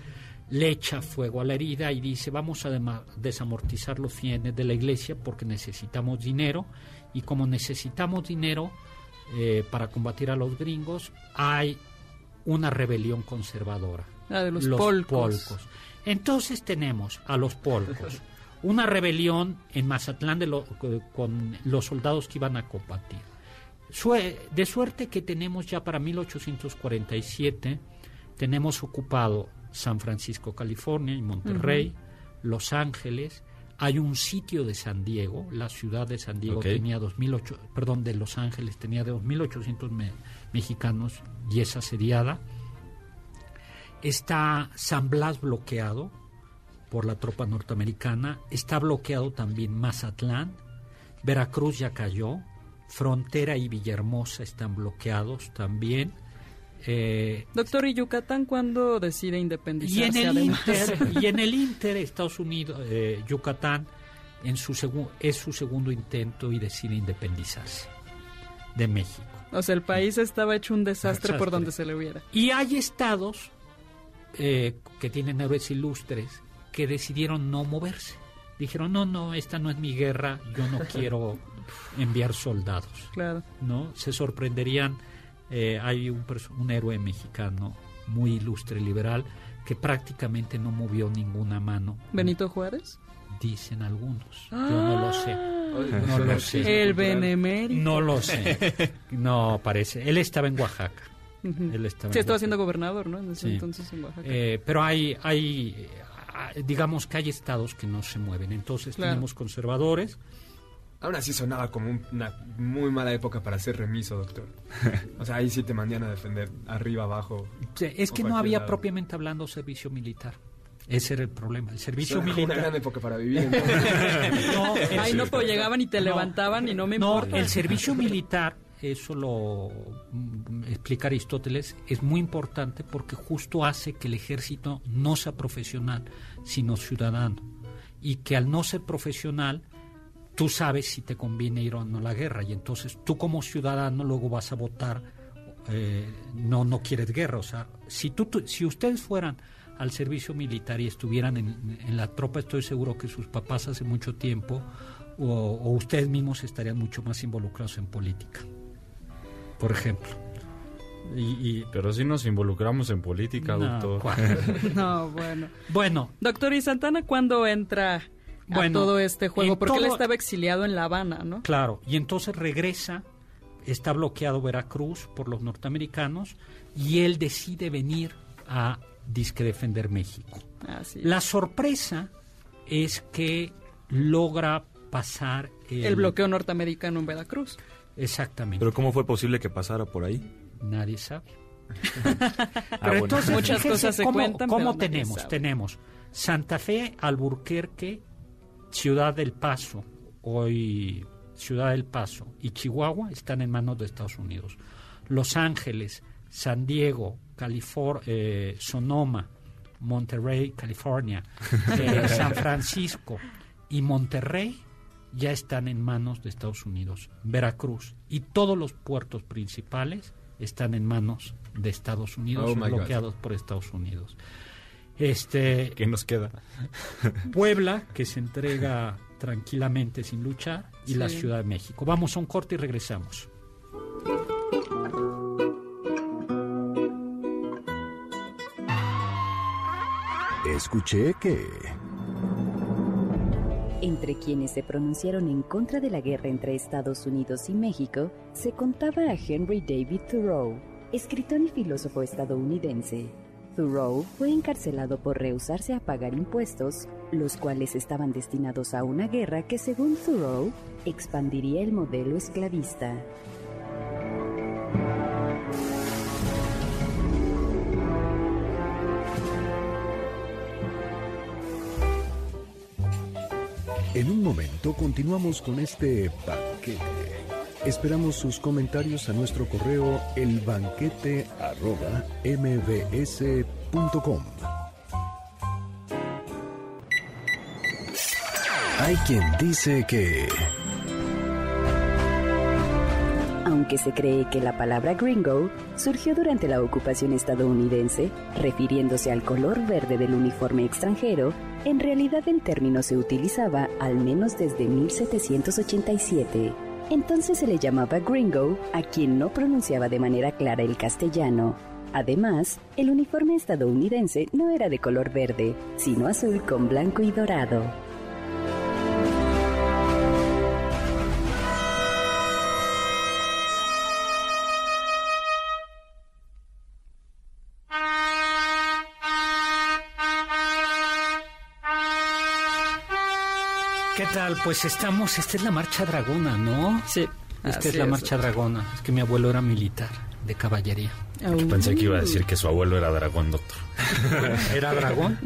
le echa fuego a la herida y dice vamos a desamortizar los fienes de la iglesia porque necesitamos dinero y como necesitamos dinero eh, para combatir a los gringos hay una rebelión conservadora La de los, polcos. polcos. Entonces tenemos a los polcos, una rebelión en Mazatlán de lo- con los soldados que iban a combatir. De suerte que tenemos ya para 1847, tenemos ocupado San Francisco, California y Monterrey, Los Ángeles, hay un sitio de San Diego, la ciudad de San Diego tenía 2008, perdón, de Los Ángeles tenía 2.800 me- mexicanos y es asediada. Está San Blas bloqueado por la tropa norteamericana. Está bloqueado también Mazatlán. Veracruz ya cayó. Frontera y Villahermosa están bloqueados también. Eh, Doctor, ¿y Yucatán cuándo decide y independizarse? en el? Inter, <laughs> y en el Inter, Estados Unidos, eh, Yucatán, en su segu- es su segundo intento y decide independizarse de México. O sea, el país estaba hecho un desastre por donde se le hubiera. Y hay estados eh, que tienen héroes ilustres que decidieron no moverse. Dijeron, no, no, esta no es mi guerra, yo no <laughs> quiero enviar soldados. Claro. ¿no? Se sorprenderían, eh, hay un, un héroe mexicano muy ilustre, liberal, que prácticamente no movió ninguna mano. ¿Benito Juárez? Dicen algunos, yo no lo sé. No lo sé. Ah. El benemérito. No lo sé. <laughs> No, parece. Él estaba en Oaxaca. Él estaba Sí, en estaba Oaxaca. siendo gobernador, ¿no? En ese Sí. entonces en Oaxaca. Eh, pero hay, hay, ah, digamos que hay estados que no se mueven. Entonces Claro. tenemos conservadores. Aún así sonaba como un- una muy mala época para ser remiso, doctor. <laughs> O sea, ahí sí te mandan a defender arriba, abajo. Sí, Es que no había lado. propiamente hablando servicio militar. Ese era el problema. El servicio Suena como una militar. gran época para vivir. No, <laughs> Ay, no, pues llegaban y te No. levantaban y no me No, importa. el servicio militar, eso lo mm, explica Aristóteles, es muy importante porque justo hace que el ejército no sea profesional, sino ciudadano. Y que al no ser profesional, tú sabes si te conviene ir o no a la guerra. Y entonces tú como ciudadano luego vas a votar, eh, no, no quieres guerra. O sea, si, tú, si ustedes fueran al servicio militar y estuvieran en, en la tropa, estoy seguro que sus papás hace mucho tiempo o, o ustedes mismos estarían mucho más involucrados en política, por ejemplo. Y, y- Pero sí nos involucramos en política, No, doctor. <laughs> No, bueno. bueno, Doctor, ¿y Santana cuándo entra a Bueno, todo este juego? en Porque él estaba exiliado en La Habana, ¿no? claro, y entonces regresa, está bloqueado Veracruz por los norteamericanos y él decide venir a disque defender México. Así. La sorpresa es que logra pasar el, El bloqueo norteamericano en Veracruz. Exactamente. Pero ¿cómo fue posible que pasara por ahí? Nadie sabe. <laughs> Ah, Pero entonces Muchas fíjense cosas se cómo, cuentan, cómo tenemos, sabe. tenemos Santa Fe, Alburquerque, Ciudad del Paso, hoy Ciudad del Paso y Chihuahua están en manos de Estados Unidos. Los Ángeles, San Diego, Califor eh, Sonoma, Monterrey, California, <laughs> eh, San Francisco y Monterrey ya están en manos de Estados Unidos. Veracruz y todos los puertos principales están en manos de Estados Unidos, oh bloqueados por Estados Unidos. Este, ¿Qué nos queda? Puebla, que se entrega tranquilamente sin luchar, y la Ciudad de México. Vamos a un corte y regresamos. Escuché que... Entre quienes se pronunciaron en contra de la guerra entre Estados Unidos y México, se contaba a Henry David Thoreau, escritor y filósofo estadounidense. Thoreau fue encarcelado por rehusarse a pagar impuestos, los cuales estaban destinados a una guerra que, según Thoreau, expandiría el modelo esclavista. En un momento continuamos con este banquete. Esperamos sus comentarios a nuestro correo elbanquete.mbs.com. Hay quien dice que... Aunque se cree que la palabra gringo surgió durante la ocupación estadounidense, refiriéndose al color verde del uniforme extranjero, en realidad el término se utilizaba al menos desde 1787. Entonces se le llamaba gringo a quien no pronunciaba de manera clara el castellano. Además, el uniforme estadounidense no era de color verde, sino azul con blanco y dorado. Pues estamos, esta es la marcha dragona, ¿no? Sí. Esta es la marcha dragona. Es que mi abuelo era militar de caballería. Au. Pensé que iba a decir que su abuelo era dragón, doctor. <laughs> ¿Era dragón?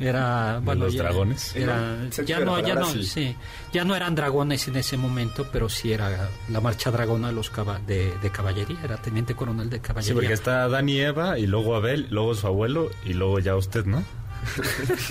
Era, bueno, los ya- dragones? Era, Sí, ya no, ya no, sí. sí. Ya no eran dragones en ese momento, pero sí era la marcha dragona de los caba- de, de caballería. Era teniente coronel de Sí, caballería. porque está y Eva, y luego Abel, luego su abuelo, y luego ya usted, ¿no?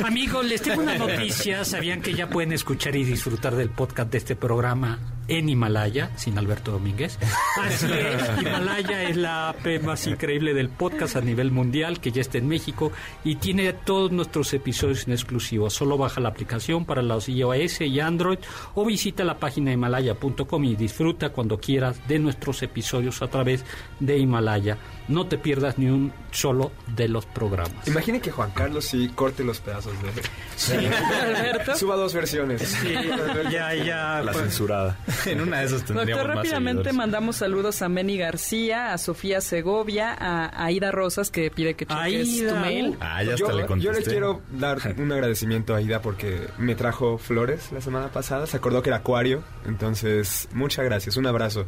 Amigos, les tengo una noticia. ¿Sabían que ya pueden escuchar y disfrutar del podcast de este programa en Himalaya, sin Alberto Domínguez? <laughs> Así es, Himalaya es la app más increíble del podcast a nivel mundial, que ya está en México y tiene todos nuestros episodios en exclusivo. Solo baja la aplicación para los iOS y Android o visita la página himalaya.com y disfruta cuando quieras de nuestros episodios a través de Himalaya. No te pierdas ni un solo de los programas. Imagine que Juan Carlos sí corte los pedazos de... Sí. <laughs> Alberto. Suba dos versiones. Sí, <laughs> ya, ya. La pues, censurada. <laughs> en una de esas tendríamos Doctor, más rápidamente seguidores. mandamos saludos a Meni García, a Sofía Segovia, a Aida Rosas, que pide que cheques Aida, tu mail. Ah, ya yo, hasta le contesté. yo le quiero dar un agradecimiento a Ida porque me trajo flores la semana pasada. Se acordó que era acuario. Entonces, muchas gracias. Un abrazo.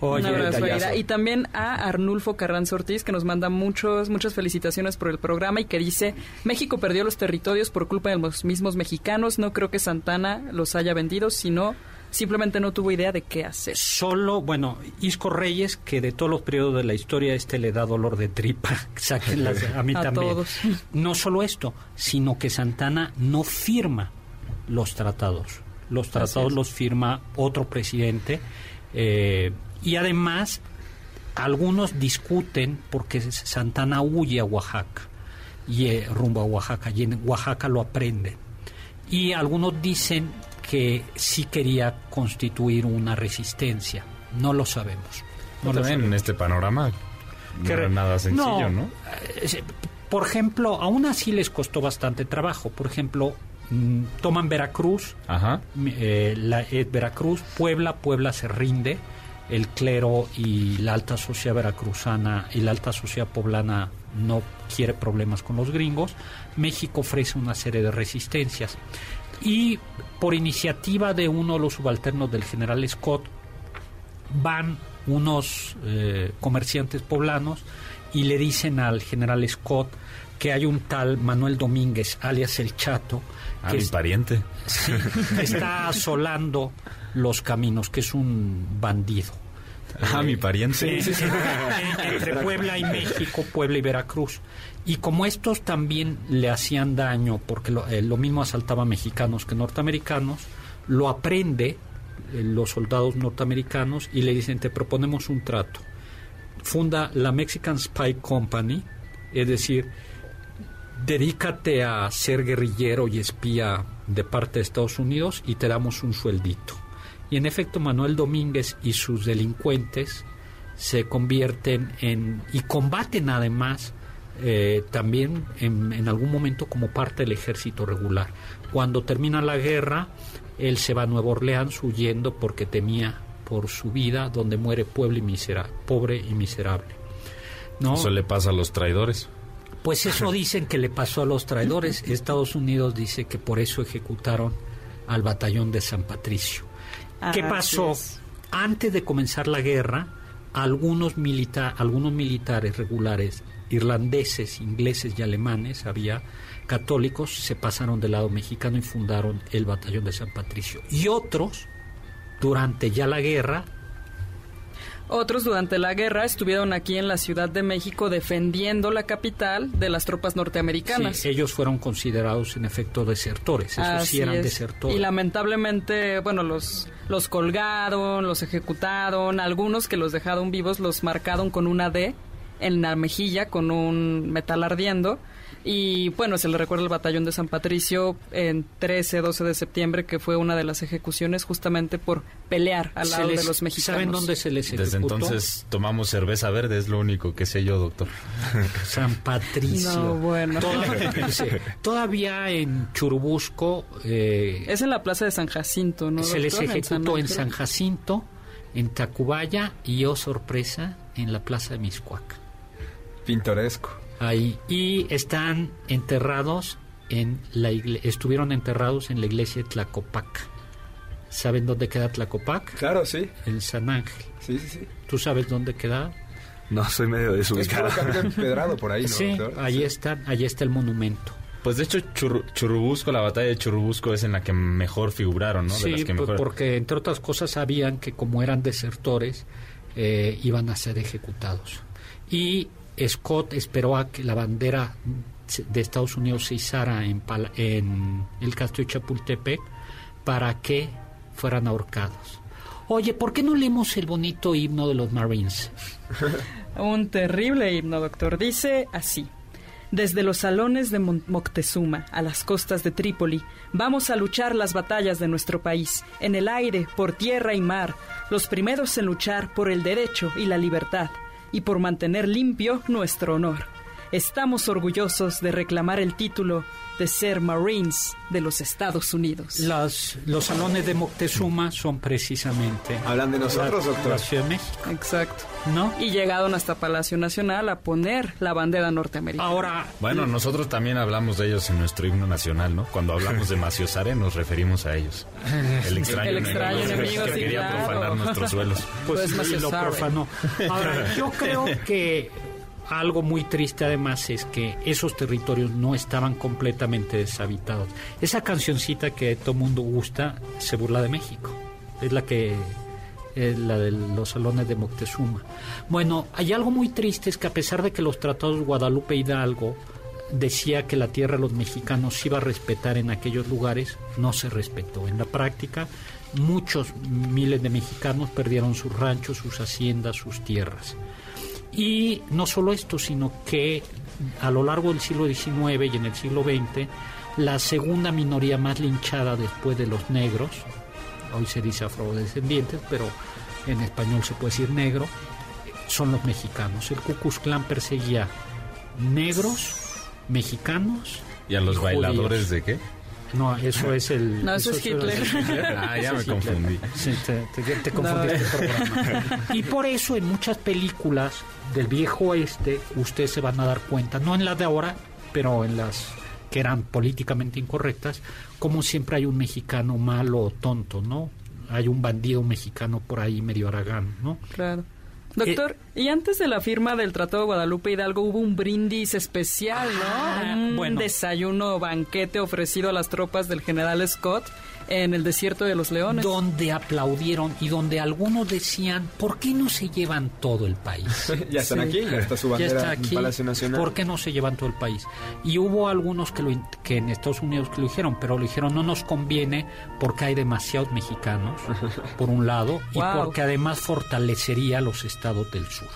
Oye, Un abrazo. Aida. Y también a Arnulfo Carranza Ortiz, que nos manda muchos, muchas felicitaciones por el programa y que dice, México perdió los territorios por culpa de los mismos mexicanos. No creo que Santana los haya vendido, sino simplemente no tuvo idea de qué hacer. solo, bueno, Isco Reyes, que de todos los periodos de la historia este le da dolor de tripa, <laughs> a mí <laughs> A también. todos. No solo esto, sino que Santana no firma los tratados. Los tratados los firma otro presidente eh, y además algunos discuten porque Santana huye a Oaxaca y eh, rumbo a Oaxaca y en Oaxaca lo aprenden y algunos dicen que sí quería constituir una resistencia no lo sabemos no lo También en sabemos. este panorama no era nada sencillo, ¿no? eh, se- por ejemplo aún así les costó bastante trabajo por ejemplo mm, toman Veracruz Ajá. eh, la, eh, Veracruz, Puebla, Puebla se rinde, el clero y la alta sociedad veracruzana y la alta sociedad poblana no quiere problemas con los gringos, México ofrece una serie de resistencias y por iniciativa de uno de los subalternos del general Scott van unos eh, comerciantes poblanos y le dicen al general Scott que hay un tal Manuel Domínguez, alias el Chato, Ah, que mi es- pariente. Sí, está asolando los caminos, que es un bandido. Ah, mi pariente. <laughs> Entre Puebla y México, Puebla y Veracruz. Y como estos también le hacían daño, porque lo, eh, lo mismo asaltaba mexicanos que norteamericanos, lo aprende eh, los soldados norteamericanos y le dicen, te proponemos un trato. Funda la Mexican Spy Company, es decir, dedícate a ser guerrillero y espía de parte de Estados Unidos y te damos un sueldito. Y en efecto, Manuel Domínguez y sus delincuentes se convierten en y combaten además eh, también en, en algún momento como parte del ejército regular. Cuando termina la guerra, él se va a Nueva Orleans huyendo porque temía por su vida, donde muere pobre y, misera- pobre y miserable. ¿no? Eso le pasa a los traidores. Pues eso <laughs> dicen que le pasó a los traidores. Estados Unidos dice que por eso ejecutaron al batallón de San Patricio. ¿Qué pasó? es. Antes de comenzar la guerra, algunos, milita- algunos militares regulares irlandeses, ingleses y alemanes, había católicos, se pasaron del lado mexicano y fundaron el batallón de San Patricio. Y otros, durante ya la guerra, Otros durante la guerra estuvieron aquí en la Ciudad de México defendiendo la capital de las tropas norteamericanas. sí, ellos fueron considerados en efecto desertores. Esos Así sí eran es. desertores. Y lamentablemente, bueno, los, los colgaron, los ejecutaron, algunos que los dejaron vivos los marcaron con una D en la mejilla con un metal ardiendo. Y bueno, se le recuerda el batallón de San Patricio en 13, 12 de septiembre, que fue una de las ejecuciones justamente por pelear al lado les- de los mexicanos. ¿Saben dónde se les ejecutó? Desde entonces tomamos cerveza verde, es lo único que sé yo, doctor. <laughs> San Patricio. No, bueno. Todavía, en Churubusco eh, Es en la plaza de San Jacinto, ¿no? se les doctor? ejecutó en Ángel. San Jacinto, en Tacubaya y, oh sorpresa, en la plaza de Miscuac. Pintoresco. Ahí. Y están enterrados en la estuvieron enterrados en la iglesia de Tlacopac. ¿Saben dónde queda Tlacopac? Claro, sí. En San Ángel. Sí, sí, sí. ¿Tú sabes dónde queda? No, soy medio Es desubicado. campo empedrado <laughs> por ahí, ¿no, sí, doctor? ahí está, ahí está el monumento. Pues de hecho, Churru- Churubusco, la batalla de Churubusco es en la que mejor figuraron, ¿no? De Sí, las que pues, mejor... porque entre otras cosas sabían que como eran desertores eh, iban a ser ejecutados. Y Scott esperó a que la bandera de Estados Unidos se izara en, en el castillo de Chapultepec para que fueran ahorcados. Oye, ¿por qué no leemos el bonito himno de los Marines? <laughs> Un terrible himno, doctor. Dice así. Desde los salones de Moctezuma a las costas de Trípoli, vamos a luchar las batallas de nuestro país, en el aire, por tierra y mar, los primeros en luchar por el derecho y la libertad, y por mantener limpio nuestro honor. Estamos orgullosos de reclamar el título de ser Marines de los Estados Unidos. Las, los salones de Moctezuma son precisamente Hablan de nosotros, la, doctor. la Ciudad de México, Exacto. ¿no? Y llegaron hasta Palacio Nacional a poner la bandera norteamericana. Ahora, Bueno, nosotros también hablamos de ellos en nuestro himno nacional, ¿no? Cuando hablamos de <laughs> Maciosare nos referimos a ellos. El extraño, El extraño enemigo, que sí, quería claro. profanar nuestros suelos. pues, Pues, sí, lo profanó. Ahora, yo creo <laughs> que algo muy triste además es que esos territorios no estaban completamente deshabitados. Esa cancioncita que todo mundo gusta se burla de México. Es la que es la de los salones de Moctezuma. Bueno, hay algo muy triste es que a pesar de que los tratados Guadalupe Hidalgo decía que la tierra de los mexicanos iba a respetar en aquellos lugares, no se respetó. En la práctica, muchos miles de mexicanos perdieron sus ranchos, sus haciendas, sus tierras. Y no solo esto, sino que a lo largo del siglo XIX y en el siglo XX, la segunda minoría más linchada después de los negros, hoy se dice afrodescendientes, pero en español se puede decir negro, son los mexicanos. El Ku Klux Klan perseguía negros, mexicanos ¿Y a los bailadores de qué? No, eso es el... <laughs> No, eso es Hitler. <laughs> Ah, ya Eso me confundí. Sí, te, te- te confundiste programa. Y por eso en muchas películas del viejo oeste ustedes se van a dar cuenta, no en las de ahora, pero en las que eran políticamente incorrectas, como siempre hay un mexicano malo o tonto, ¿no? Hay un bandido mexicano por ahí medio aragán, ¿no? Claro. Doctor, y antes de la firma del Tratado de Guadalupe Hidalgo hubo un brindis especial, ¿no? Ah, un bueno. desayuno banquete ofrecido a las tropas del general Scott en el desierto de los leones. Donde aplaudieron y donde algunos decían, ¿por qué no se llevan todo el país? <laughs> ya están Sí. aquí, ya está su ya bandera está en aquí. Palacio Nacional. ¿Por qué no se llevan todo el país? Y hubo algunos que, lo, que en Estados Unidos que lo dijeron, pero lo dijeron no nos conviene porque hay demasiados mexicanos, <laughs> por un lado, y Wow. porque además fortalecería a los estados del sur.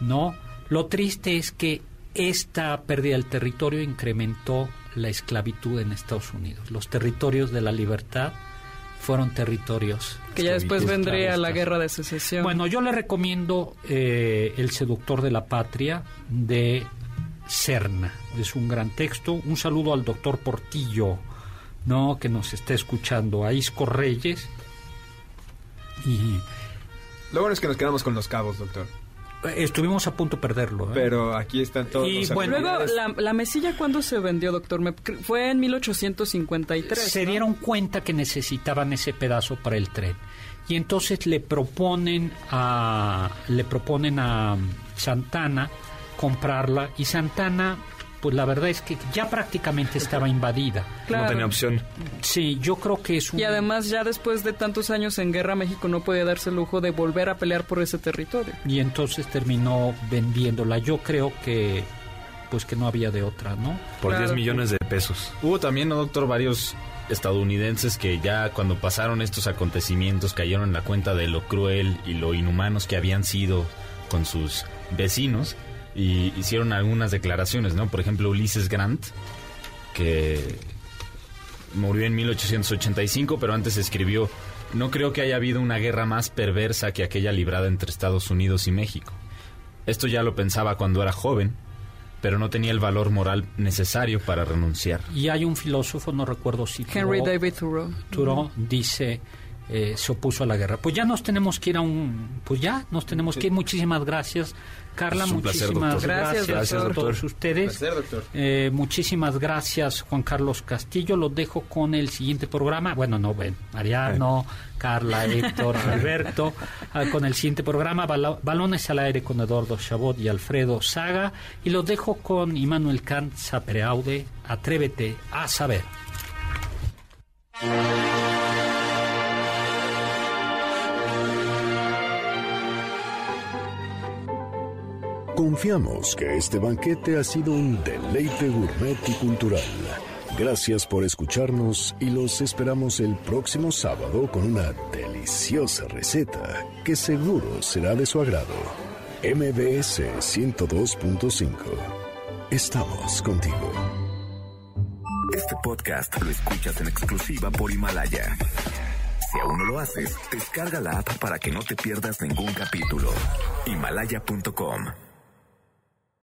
No, lo triste es que esta pérdida del territorio incrementó la esclavitud en Estados Unidos. Los territorios de la libertad fueron territorios que ya después vendría la guerra de secesión. Bueno, yo le recomiendo eh, El seductor de la patria de Serna. Es un gran texto. Un saludo al doctor Portillo, ¿no? que nos está escuchando, a Isco Reyes. Y Lo bueno es que nos quedamos con los cabos, doctor. Estuvimos a punto de perderlo. ¿eh? Pero aquí están todos Y los bueno, Luego, la, la mesilla, ¿cuándo se vendió, doctor? Me- fue en 1853. se ¿no? dieron cuenta que necesitaban ese pedazo para el tren y entonces le proponen a le proponen a Santana comprarla y Santana pues la verdad es que ya prácticamente estaba invadida. Claro. No tenía opción. Sí, yo creo que es un Y además, ya después de tantos años en guerra, México no podía darse el lujo de volver a pelear por ese territorio. y entonces terminó vendiéndola. Yo creo que pues que no había de otra, ¿no? Por Claro. 10 millones de pesos. Hubo también, ¿no, doctor, varios estadounidenses que ya cuando pasaron estos acontecimientos cayeron en la cuenta de lo cruel y lo inhumanos que habían sido con sus vecinos y hicieron algunas declaraciones, ¿no? Por ejemplo, Ulises Grant, que murió en 1885, pero antes escribió, no creo que haya habido una guerra más perversa que aquella librada entre Estados Unidos y México. Esto ya lo pensaba cuando era joven, pero no tenía el valor moral necesario para renunciar. Y hay un filósofo, no recuerdo si Henry Thoreau- David Thoreau. Thoreau dice eh, se opuso a la guerra. Pues ya nos tenemos que ir a un, pues ya nos tenemos que ir. Muchísimas gracias, Carla. Es un placer, muchísimas gracias, Gracias, a doctor. todos ustedes. Placer, doctor. Eh, muchísimas gracias, Juan Carlos Castillo. Los dejo con el siguiente programa. Bueno, no, ven, Mariano, Carla, Héctor, <laughs> Alberto. ah, con el siguiente programa, Balones al aire con Eduardo Chabot y Alfredo Saga. Y los dejo con Immanuel Kant, Sapreaude. Atrévete a saber. Confiamos que este banquete ha sido un deleite gourmet y cultural. Gracias por escucharnos y los esperamos el próximo sábado con una deliciosa receta que seguro será de su agrado. MBS 102.5. Estamos contigo. Este podcast lo escuchas en exclusiva por Himalaya. Si aún no lo haces, descarga la app para que no te pierdas ningún capítulo. Himalaya.com